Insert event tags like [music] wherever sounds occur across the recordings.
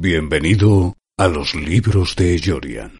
Bienvenido a los libros de Jorian.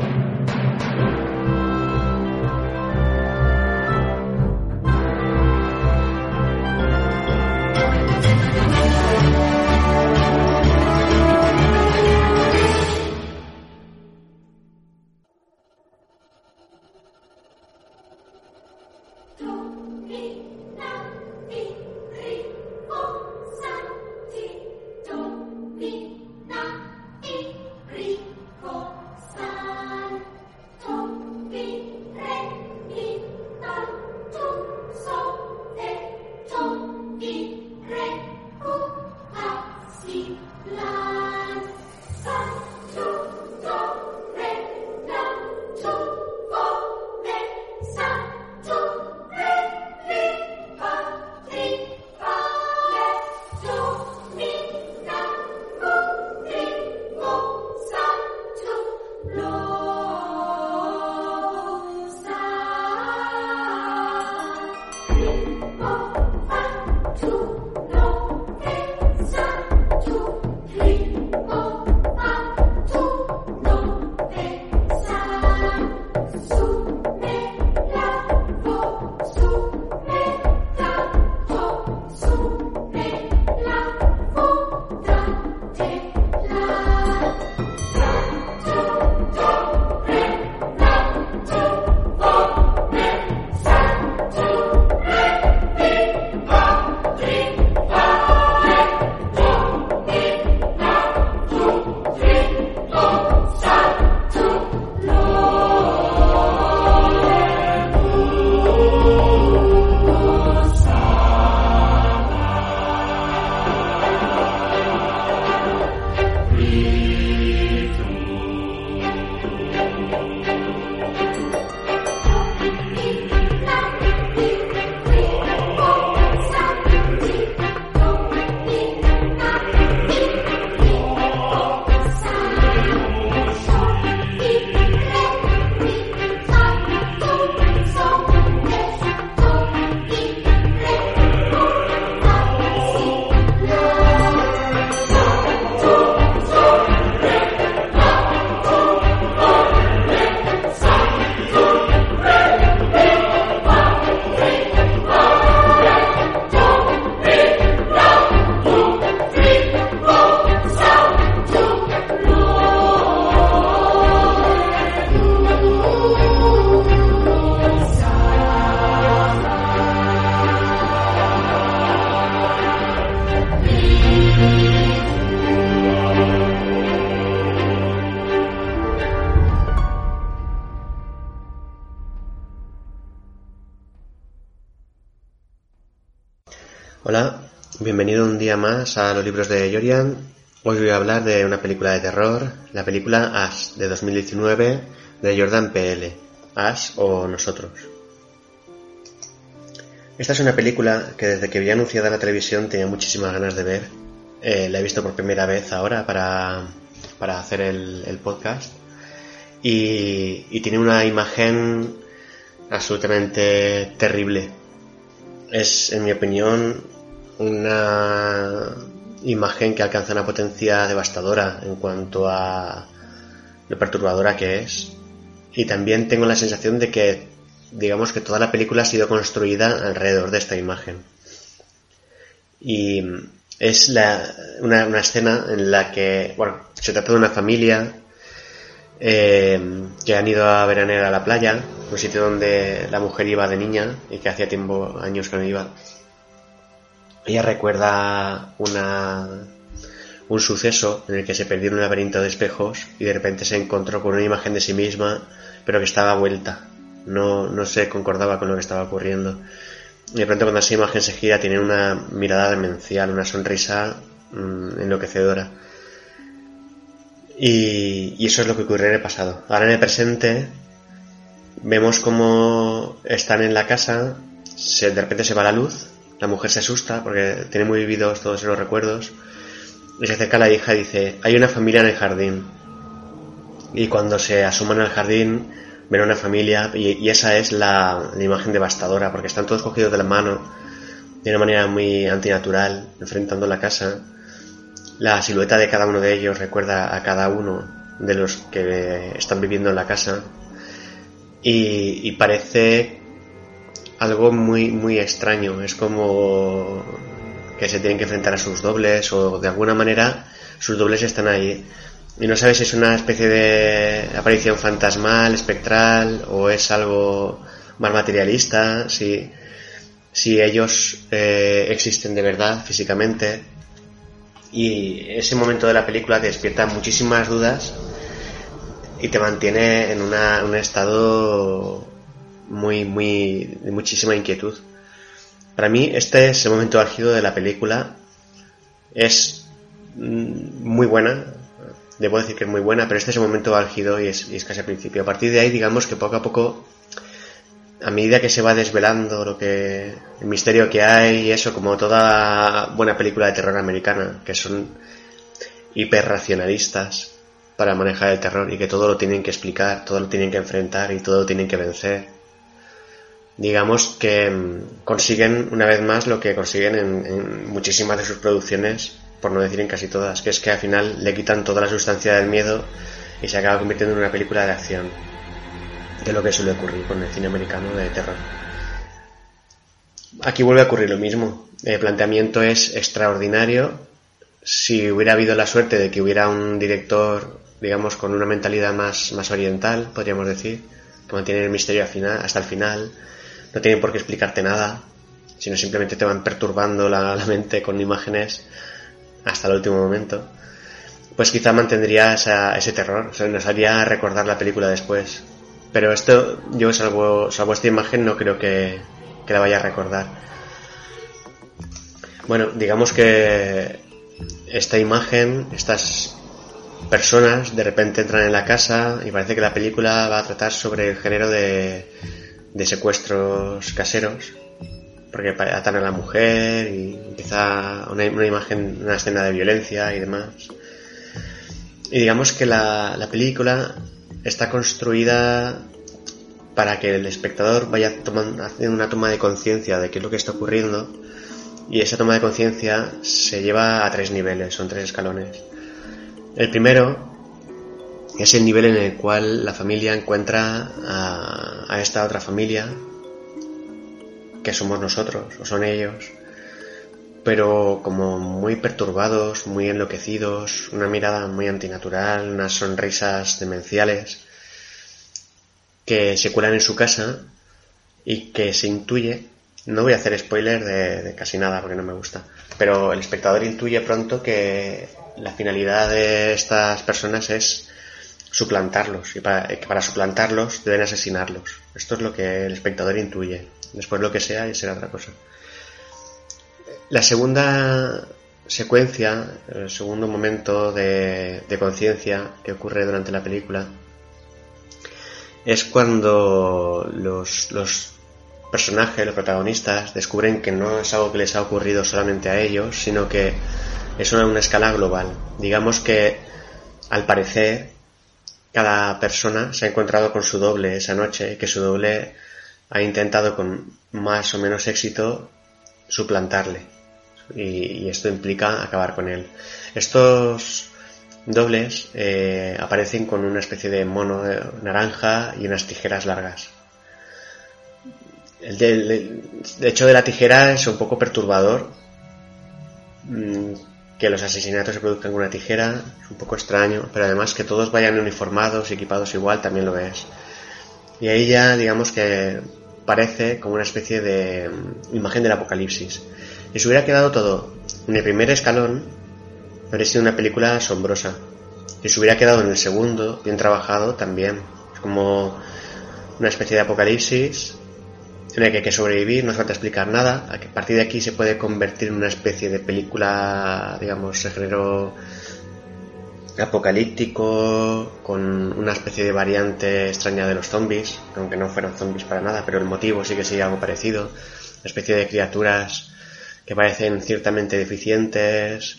A los libros de Jorian. Hoy voy a hablar de una película de terror, la película Ash de 2019 de Jordan PL, Ash o Nosotros. Esta es una película que desde que vi anunciada en la televisión tenía muchísimas ganas de ver. Eh, la he visto por primera vez ahora para, para hacer el, podcast. Y tiene una imagen absolutamente terrible. Es, en mi opinión, una imagen que alcanza una potencia devastadora en cuanto a lo perturbadora que es. Y también tengo la sensación de que, digamos que toda la película ha sido construida alrededor de esta imagen. Y es una, escena en la que, bueno, se trata de una familia eh, que han ido a veranear a la playa un sitio donde la mujer iba de niña y que hacía tiempo, años que no iba. Ella recuerda una, un suceso en el que se perdió en un laberinto de espejos y de repente se encontró con una imagen de sí misma, pero que estaba vuelta. No, no se concordaba con lo que estaba ocurriendo. Y de pronto cuando esa imagen se gira tiene una mirada demencial, una sonrisa mm, enloquecedora. Y, y, eso es lo que ocurrió en el pasado. Ahora en el presente vemos cómo están en la casa, se, de repente se va la luz, la mujer se asusta porque tiene muy vividos todos esos recuerdos y se acerca a la hija y dice, hay una familia en el jardín. Y cuando se asoman al jardín ven una familia y, esa es la, imagen devastadora porque están todos cogidos de la mano de una manera muy antinatural enfrentando la casa la silueta de cada uno de ellos recuerda a cada uno de los que están viviendo en la casa y, parece algo muy muy extraño. Es como que se tienen que enfrentar a sus dobles o de alguna manera sus dobles están ahí. Y no sabes si es una especie de aparición fantasmal, espectral o es algo más materialista, si, si ellos eh, existen de verdad físicamente. Y ese momento de la película te despierta muchísimas dudas y te mantiene en una, un estado muy, muy, de muchísima inquietud. Para mí, este es el momento álgido de la película. Es mm, muy buena. Debo decir que es muy buena, pero este es el momento álgido y es, y es casi al principio. A partir de ahí, digamos que poco a poco a medida que se va desvelando lo que el misterio que hay y eso como toda buena película de terror americana que son hiperracionalistas para manejar el terror y que todo lo tienen que explicar, todo lo tienen que enfrentar y todo lo tienen que vencer. Digamos que mm, consiguen una vez más lo que consiguen en, en muchísimas de sus producciones, por no decir en casi todas, que es que al final le quitan toda la sustancia del miedo y se acaba convirtiendo en una película de acción de lo que suele ocurrir con el cine americano de terror. Aquí vuelve a ocurrir lo mismo. El planteamiento es extraordinario. Si hubiera habido la suerte de que hubiera un director, digamos, con una mentalidad más, más oriental, podríamos decir, que mantiene el misterio hasta el final, no tienen por qué explicarte nada, sino simplemente te van perturbando la, mente con imágenes hasta el último momento, pues quizá mantendría ese terror, o sea, nos haría recordar la película después. Pero esto, yo salvo, salvo esta imagen, no creo que, que la vaya a recordar. Bueno, digamos que esta imagen, estas personas de repente entran en la casa y parece que la película va a tratar sobre el género de, de secuestros caseros, porque atan a la mujer y empieza una, imagen, una escena de violencia y demás. Y digamos que la, la película está construida para que el espectador vaya tomando, haciendo una toma de conciencia de qué es lo que está ocurriendo y esa toma de conciencia se lleva a tres niveles, son tres escalones. El primero es el nivel en el cual la familia encuentra a, esta otra familia, que somos nosotros o son ellos, pero como muy perturbados, muy enloquecidos, una mirada muy antinatural, unas sonrisas demenciales que se cuelan en su casa y que se intuye, no voy a hacer spoiler de, casi nada porque no me gusta, pero el espectador intuye pronto que la finalidad de estas personas es suplantarlos y para, que para suplantarlos deben asesinarlos. Esto es lo que el espectador intuye. Después lo que sea y será otra cosa. La segunda secuencia, el segundo momento de, conciencia que ocurre durante la película, es cuando los, los, personajes, los protagonistas, descubren que no es algo que les ha ocurrido solamente a ellos, sino que es una, una escala global. Digamos que, al parecer, cada persona se ha encontrado con su doble esa noche, que su doble ha intentado con más o menos éxito suplantarle y, esto implica acabar con él. Estos dobles eh, aparecen con una especie de mono naranja y unas tijeras largas. El hecho de la tijera es un poco perturbador. Que los asesinatos se produzcan con una tijera es un poco extraño, pero además que todos vayan uniformados y equipados igual también lo es. Y ahí ya, digamos que parece como una especie de mm, imagen del apocalipsis. Y se hubiera quedado todo en el primer escalón, habría sido una película asombrosa. Y se hubiera quedado en el segundo, bien trabajado, también. Es como una especie de apocalipsis en que hay que sobrevivir, no hace falta explicar nada. A partir de aquí se puede convertir en una especie de película, digamos, de género apocalíptico, con una especie de variante extraña de los zombies, aunque no fueran zombies para nada, pero el motivo sí que sería algo parecido. Especie de criaturas que parecen ciertamente deficientes,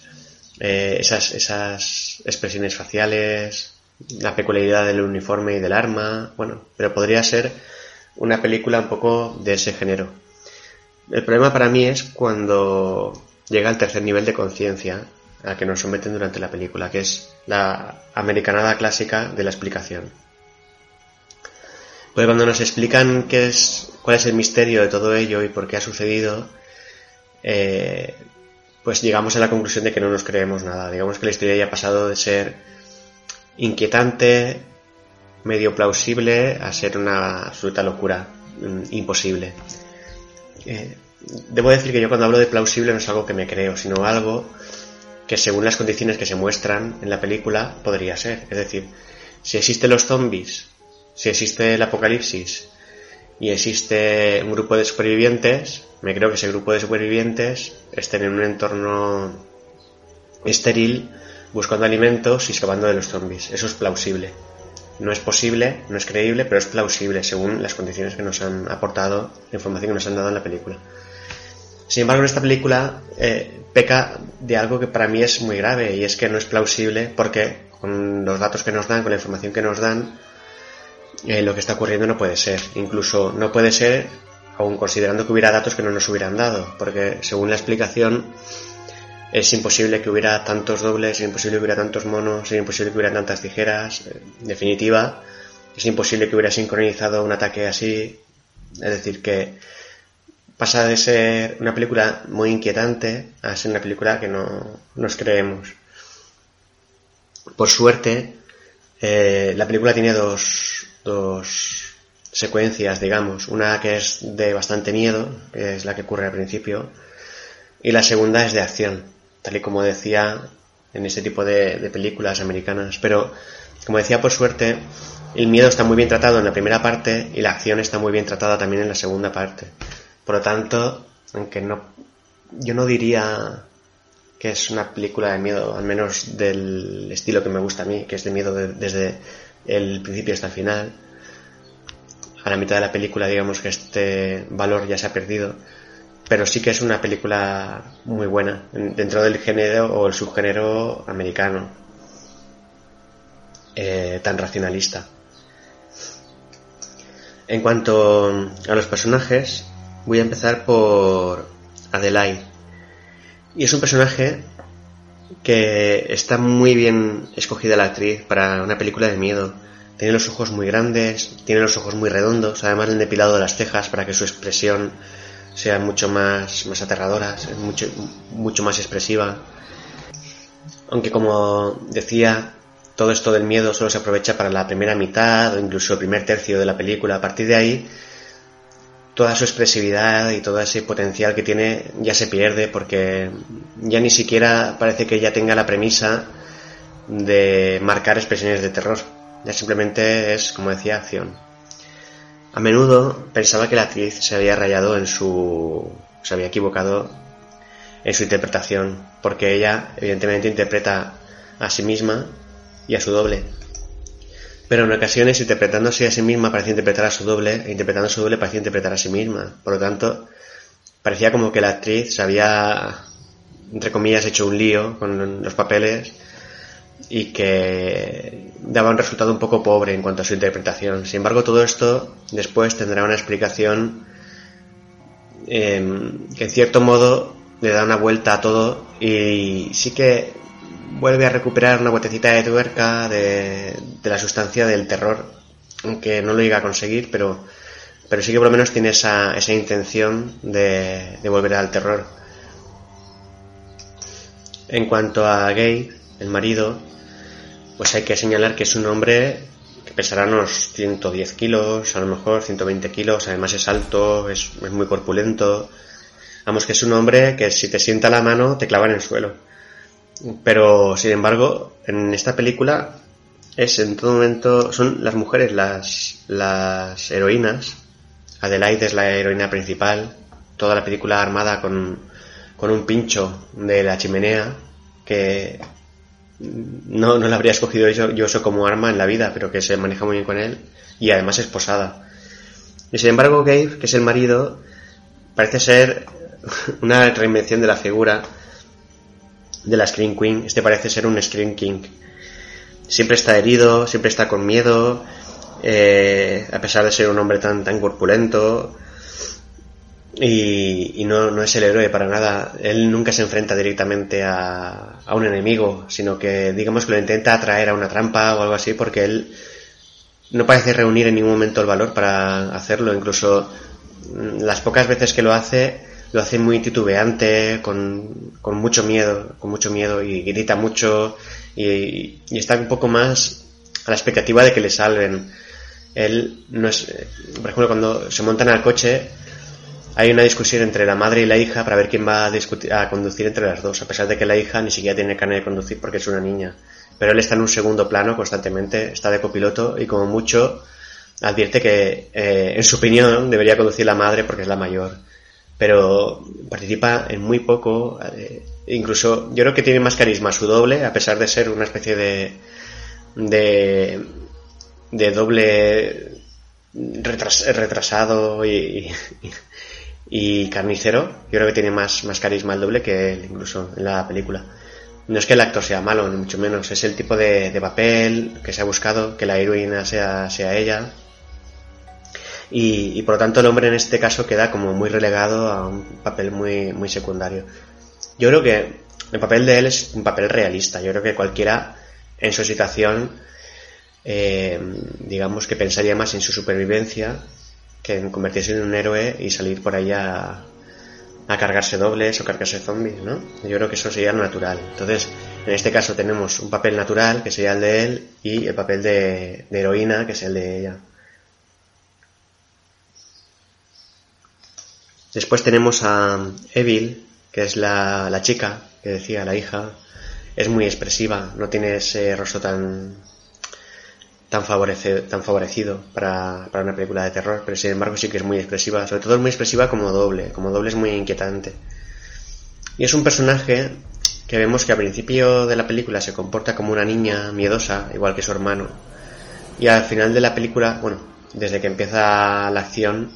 eh, esas, esas expresiones faciales, la peculiaridad del uniforme y del arma, bueno, pero podría ser una película un poco de ese género. El problema para mí es cuando llega al tercer nivel de conciencia a que nos someten durante la película, que es la americanada clásica de la explicación. Pues cuando nos explican qué es, cuál es el misterio de todo ello y por qué ha sucedido, eh, pues llegamos a la conclusión de que no nos creemos nada. Digamos que la historia ya ha pasado de ser inquietante, medio plausible, a ser una absoluta locura, mm, imposible. Eh, debo decir que yo cuando hablo de plausible no es algo que me creo, sino algo que según las condiciones que se muestran en la película podría ser. Es decir, si existen los zombies, si existe el apocalipsis y existe un grupo de supervivientes, me creo que ese grupo de supervivientes estén en un entorno estéril buscando alimentos y escapando de los zombies. Eso es plausible. No es posible, no es creíble, pero es plausible según las condiciones que nos han aportado, la información que nos han dado en la película. Sin embargo, en esta película eh, peca de algo que para mí es muy grave y es que no es plausible porque con los datos que nos dan, con la información que nos dan, eh, lo que está ocurriendo no puede ser. Incluso no puede ser, aun considerando que hubiera datos que no nos hubieran dado, porque según la explicación es imposible que hubiera tantos dobles, es imposible que hubiera tantos monos, es imposible que hubiera tantas tijeras. En definitiva, es imposible que hubiera sincronizado un ataque así. Es decir, que pasa de ser una película muy inquietante a ser una película que no nos creemos. Por suerte, eh, la película tiene dos, dos secuencias, digamos. Una que es de bastante miedo, que es la que ocurre al principio, y la segunda es de acción, tal y como decía en este tipo de, de películas americanas. Pero, como decía, por suerte, el miedo está muy bien tratado en la primera parte y la acción está muy bien tratada también en la segunda parte. Por lo tanto, aunque no, yo no diría que es una película de miedo, al menos del estilo que me gusta a mí, que es de miedo desde el principio hasta el final. A la mitad de la película, digamos que este valor ya se ha perdido, pero sí que es una película muy buena dentro del género o el subgénero americano, eh, tan racionalista. En cuanto a los personajes, Voy a empezar por Adelaide. Y es un personaje que está muy bien escogida la actriz para una película de miedo. Tiene los ojos muy grandes, tiene los ojos muy redondos, además el depilado de las cejas para que su expresión sea mucho más, más aterradora, mucho, mucho más expresiva. Aunque como decía, todo esto del miedo solo se aprovecha para la primera mitad o incluso el primer tercio de la película. A partir de ahí toda su expresividad y todo ese potencial que tiene ya se pierde porque ya ni siquiera parece que ella tenga la premisa de marcar expresiones de terror. Ya simplemente es, como decía, acción. A menudo pensaba que la actriz se había rayado en su... se había equivocado en su interpretación, porque ella evidentemente interpreta a sí misma y a su doble, pero en ocasiones, interpretándose a sí misma, parecía interpretar a su doble, e interpretando a su doble, parecía interpretar a sí misma. Por lo tanto, parecía como que la actriz se había, entre comillas, hecho un lío con los papeles y que daba un resultado un poco pobre en cuanto a su interpretación. Sin embargo, todo esto después tendrá una explicación em, que en cierto modo le da una vuelta a todo y sí que vuelve a recuperar una botecita de tuerca de, la sustancia del terror, aunque no lo llega a conseguir, pero, pero sí que por lo menos tiene esa, esa intención de, de volver al terror. En cuanto a Gay, el marido, pues hay que señalar que es un hombre que pesará unos 110 kilos, a lo mejor 120 kilos, además es alto, es, es muy corpulento. Vamos, que es un hombre que si te sienta la mano te clava en el suelo. Pero, sin embargo, en esta película es en todo momento, son las mujeres las, las heroínas. Adelaide es la heroína principal, toda la película armada con, con un pincho de la chimenea que no, no la habría escogido yo, yo eso como arma en la vida, pero que se maneja muy bien con él y además es posada. Y sin embargo, Gabe, que es el marido, parece ser [laughs] una reinvención de la figura de la Scream Queen. Este parece ser un Scream King. Siempre está herido, siempre está con miedo, eh, a pesar de ser un hombre tan, tan corpulento. Y, y no, no, es el héroe para nada. Él nunca se enfrenta directamente a, un enemigo, sino que digamos que lo intenta atraer a una trampa o algo así, porque él no parece reunir en ningún momento el valor para hacerlo. Incluso mm, las pocas veces que lo hace, lo hace muy titubeante, con, con mucho miedo, con mucho miedo y grita mucho y, está un poco más a la expectativa de que le salven. Él no es, por ejemplo, cuando se montan al coche, hay una discusión entre la madre y la hija para ver quién va a, conducir entre las dos, a pesar de que la hija ni siquiera tiene carne de conducir porque es una niña. Pero él está en un segundo plano constantemente, está de copiloto y como mucho advierte que, eh, en su opinión, debería conducir la madre porque es la mayor pero participa en muy poco. Eh, incluso yo creo que tiene más carisma su doble, a pesar de ser una especie de. de. de doble retras, retrasado y, y, carnicero. Yo creo que tiene más, más carisma el doble que él, incluso en la película. No es que el actor sea malo, ni mucho menos, es el tipo de, papel que se ha buscado, que la heroína sea, sea ella, y, y, por lo tanto el hombre en este caso queda como muy relegado a un papel muy, muy secundario. Yo creo que el papel de él es un papel realista. Yo creo que cualquiera en su situación, eh, digamos que pensaría más en su supervivencia que convertirse en un héroe y salir por ahí a, cargarse dobles o cargarse zombies, ¿no? Yo creo que eso sería lo natural. Entonces, en este caso tenemos un papel natural, que sería el de él, y el papel de, de heroína, que es el de ella. Después tenemos a Evil, que es la, la, chica que decía, la hija. Es muy expresiva, no tiene ese rostro tan tan, tan favorecido para, para, una película de terror, pero sin embargo sí que es muy expresiva, sobre todo es muy expresiva como doble, como doble es muy inquietante. Y es un personaje que vemos que al principio de la película se comporta como una niña miedosa, igual que su hermano. Y al final de la película, bueno, desde que empieza la acción,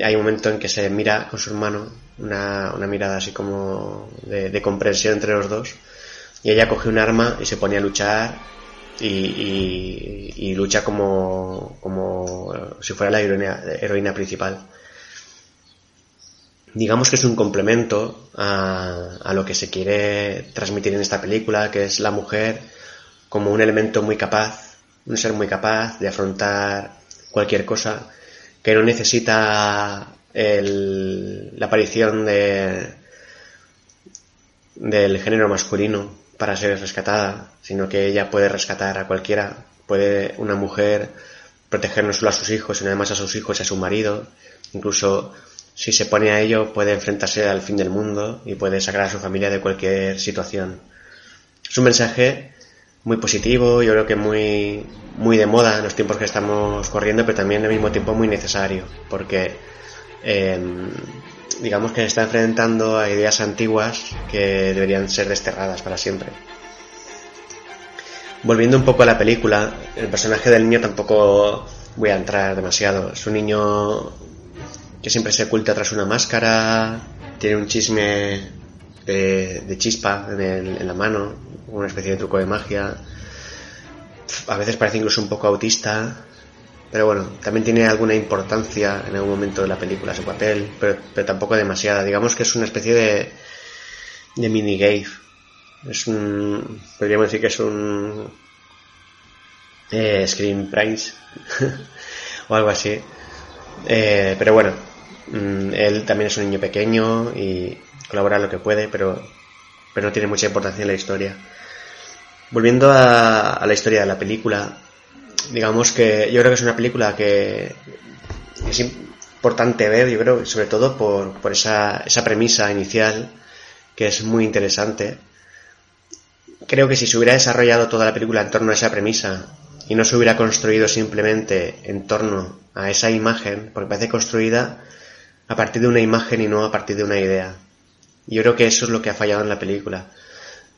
hay un momento en que se mira con su hermano, una, una mirada así como de, de, comprensión entre los dos, y ella coge un arma y se pone a luchar y, y, y lucha como, como si fuera la heroína, principal. Digamos que es un complemento a, a lo que se quiere transmitir en esta película, que es la mujer como un elemento muy capaz, un ser muy capaz de afrontar cualquier cosa que no necesita el, la aparición de, del género masculino para ser rescatada, sino que ella puede rescatar a cualquiera, puede una mujer proteger no solo a sus hijos, sino además a sus hijos y a su marido, incluso si se pone a ello puede enfrentarse al fin del mundo y puede sacar a su familia de cualquier situación. Es un mensaje muy positivo, yo creo que muy, muy de moda en los tiempos que estamos corriendo, pero también al mismo tiempo muy necesario, porque eh, digamos que se está enfrentando a ideas antiguas que deberían ser desterradas para siempre. Volviendo un poco a la película, el personaje del niño tampoco voy a entrar demasiado. Es un niño que siempre se oculta tras una máscara, tiene un chisme de, de chispa en, el, en la mano, una especie de truco de magia. A veces parece incluso un poco autista, pero bueno, también tiene alguna importancia en algún momento de la película su papel, pero, pero tampoco demasiada. Digamos que es una especie de, de mini Gabe. Es un. Podríamos decir que es un. Eh, Screen Price [laughs] o algo así. Eh, pero bueno, mm, él también es un niño pequeño y colabora lo que puede, pero, pero no tiene mucha importancia en la historia. Volviendo a, a, la historia de la película, digamos que yo creo que es una película que es importante ver, yo creo, sobre todo por, por esa, esa premisa inicial, que es muy interesante. Creo que si se hubiera desarrollado toda la película en torno a esa premisa y no se hubiera construido simplemente en torno a esa imagen, porque parece construida a partir de una imagen y no a partir de una idea. Yo creo que eso es lo que ha fallado en la película.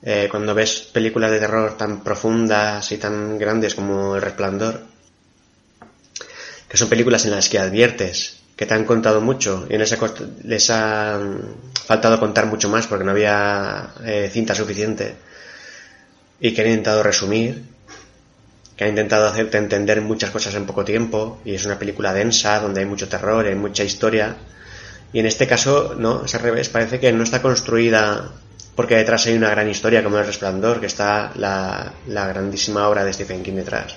Eh, cuando ves películas de terror tan profundas y tan grandes como El Resplandor, que son películas en las que adviertes que te han contado mucho y en ese les ha faltado contar mucho más porque no había eh, cinta suficiente y que han intentado resumir, que han intentado hacerte entender muchas cosas en poco tiempo y es una película densa donde hay mucho terror, hay mucha historia y en este caso no, es al revés, parece que no está construida porque detrás hay una gran historia como El Resplandor, que está la, grandísima obra de Stephen King detrás.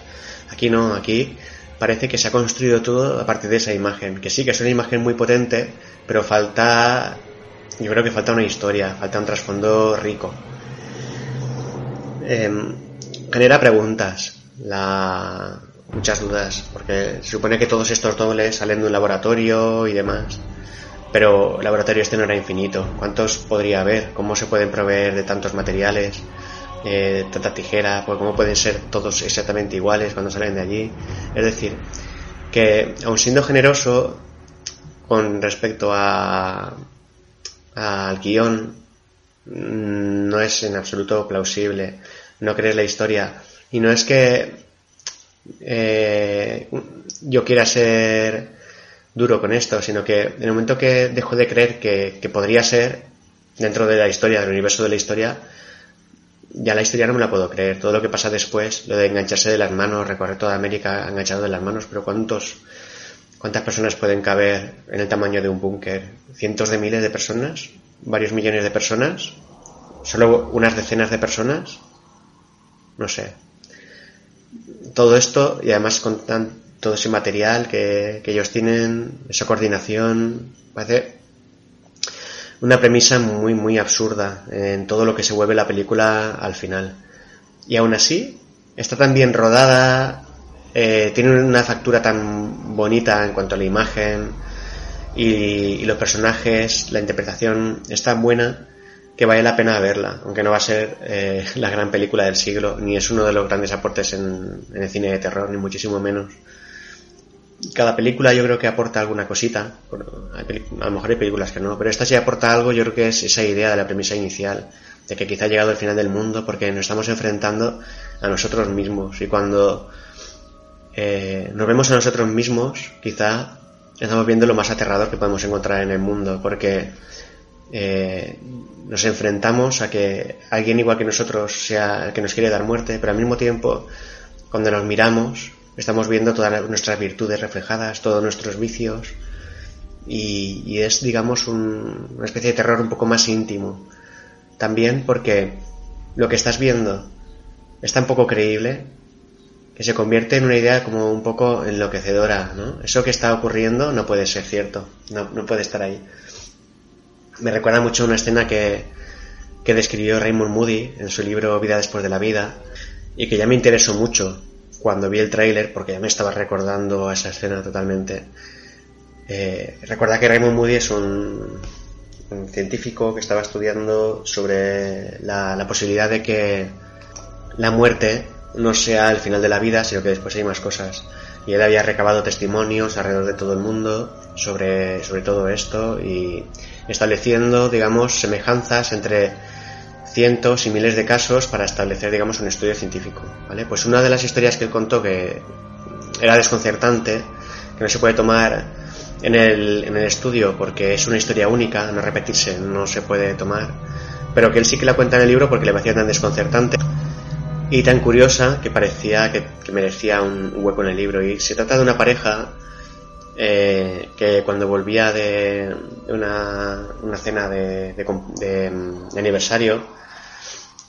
Aquí no, aquí parece que se ha construido todo a partir de esa imagen, que sí, que es una imagen muy potente, pero falta, yo creo que falta una historia, falta un trasfondo rico. Em, genera preguntas, la, muchas dudas, porque se supone que todos estos dobles salen de un laboratorio y demás. Pero laboratorio este no era infinito. ¿Cuántos podría haber? ¿Cómo se pueden proveer de tantos materiales? Eh, tanta tijera, pues cómo pueden ser todos exactamente iguales cuando salen de allí. Es decir, que aun siendo generoso con respecto a al guion, mm, no es en absoluto plausible. No crees la historia. Y no es que eh, yo quiera ser duro con esto, sino que en el momento que dejo de creer que, que podría ser, dentro de la historia, del universo de la historia, ya la historia no me la puedo creer. Todo lo que pasa después, lo de engancharse de las manos, recorrer toda América enganchado de las manos, pero ¿cuántos, ¿cuántas personas pueden caber en el tamaño de un búnker? ¿Cientos de miles de personas? ¿Varios millones de personas? ¿Solo unas decenas de personas? No sé. Todo esto, y además con tan, todo ese material que, que ellos tienen, esa coordinación, parece una premisa muy, muy absurda en todo lo que se vuelve la película al final. Y aún así, está tan bien rodada, eh, tiene una factura tan bonita en cuanto a la imagen y, los personajes, la interpretación es tan buena que vale la pena verla, aunque no va a ser eh, [laughs] la gran película del siglo, ni es uno de los grandes aportes en, en el cine de terror, ni muchísimo menos cada película yo creo que aporta alguna cosita. A lo mejor hay películas que no, pero esta sí aporta algo. Yo creo que es esa idea de la premisa inicial, de que quizá ha llegado el final del mundo porque nos estamos enfrentando a nosotros mismos. Y cuando eh, nos vemos a nosotros mismos, quizá estamos viendo lo más aterrador que podemos encontrar en el mundo, porque eh, nos enfrentamos a que alguien igual que nosotros sea el que nos quiere dar muerte, pero al mismo tiempo, cuando nos miramos, Estamos viendo todas nuestras virtudes reflejadas, todos nuestros vicios. Y, es, digamos, una especie de terror un poco más íntimo. También porque lo que estás viendo es tan poco creíble que se convierte en una idea como un poco enloquecedora, ¿no? Eso que está ocurriendo no puede ser cierto, no, no puede estar ahí. Me recuerda mucho una escena que, que describió Raymond Moody en su libro Vida después de la vida y que ya me interesó mucho cuando vi el tráiler, porque ya me estaba recordando a esa escena totalmente. Eh, recuerda que Raymond Moody es un, científico que estaba estudiando sobre la, posibilidad de que la muerte no sea el final de la vida, sino que después hay más cosas. Y él había recabado testimonios alrededor de todo el mundo sobre, sobre todo esto y estableciendo, digamos, semejanzas entre cientos y miles de casos para establecer, digamos, un estudio científico, ¿vale? Pues una de las historias que él contó que era desconcertante, que no se puede tomar en el, en el estudio porque es una historia única, no repetirse, no se puede tomar, pero que él sí que la cuenta en el libro porque le parecía tan desconcertante y tan curiosa que parecía que, merecía un hueco en el libro. Y se trata de una pareja eh, que cuando volvía de una, cena de, de aniversario,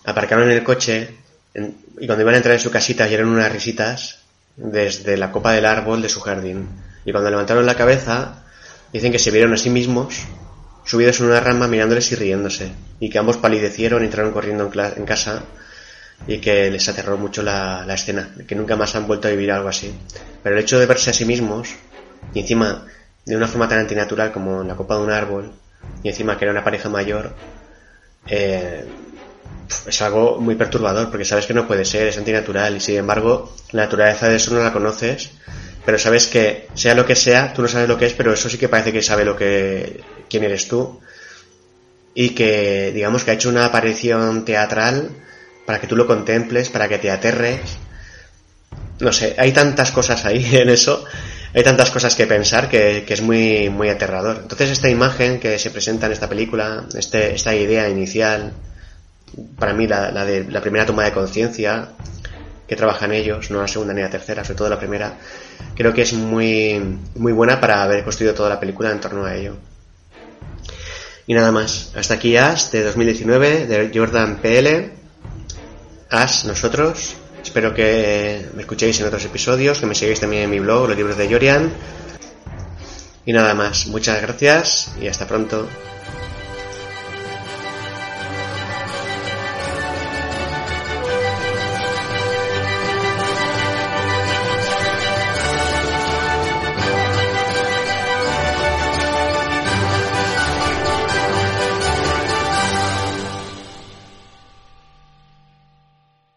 aparcaron en el coche y cuando iban a entrar en su casita oyeron unas risitas desde la copa del árbol de su jardín. Y cuando levantaron la cabeza, dicen que se vieron a sí mismos subidos en una rama mirándoles y riéndose, y que ambos palidecieron y entraron corriendo en, casa y que les aterró mucho la, la escena, que nunca más han vuelto a vivir algo así. Pero el hecho de verse a sí mismos, y encima de una forma tan antinatural como en la copa de un árbol, y encima que era una pareja mayor, eh, es algo muy perturbador, porque sabes que no puede ser, es antinatural, y sin embargo, la naturaleza de eso no la conoces, pero sabes que, sea lo que sea, tú no sabes lo que es, pero eso sí que parece que sabe lo que, quién eres tú, y que, digamos que ha hecho una aparición teatral para que tú lo contemples, para que te aterres. No sé, hay tantas cosas ahí [laughs] en eso, hay tantas cosas que pensar que, es muy, muy aterrador. Entonces esta imagen que se presenta en esta película, este, esta idea inicial, para mí la, la de la primera toma de conciencia que trabajan ellos, no la segunda ni la tercera, sobre todo la primera, creo que es muy, muy buena para haber construido toda la película en torno a ello. Y nada más, hasta aquí As de 2019 de Jordan PL. As, nosotros. Espero que me escuchéis en otros episodios, que me sigáis también en mi blog, los libros de Jorian. Y nada más, muchas gracias y hasta pronto.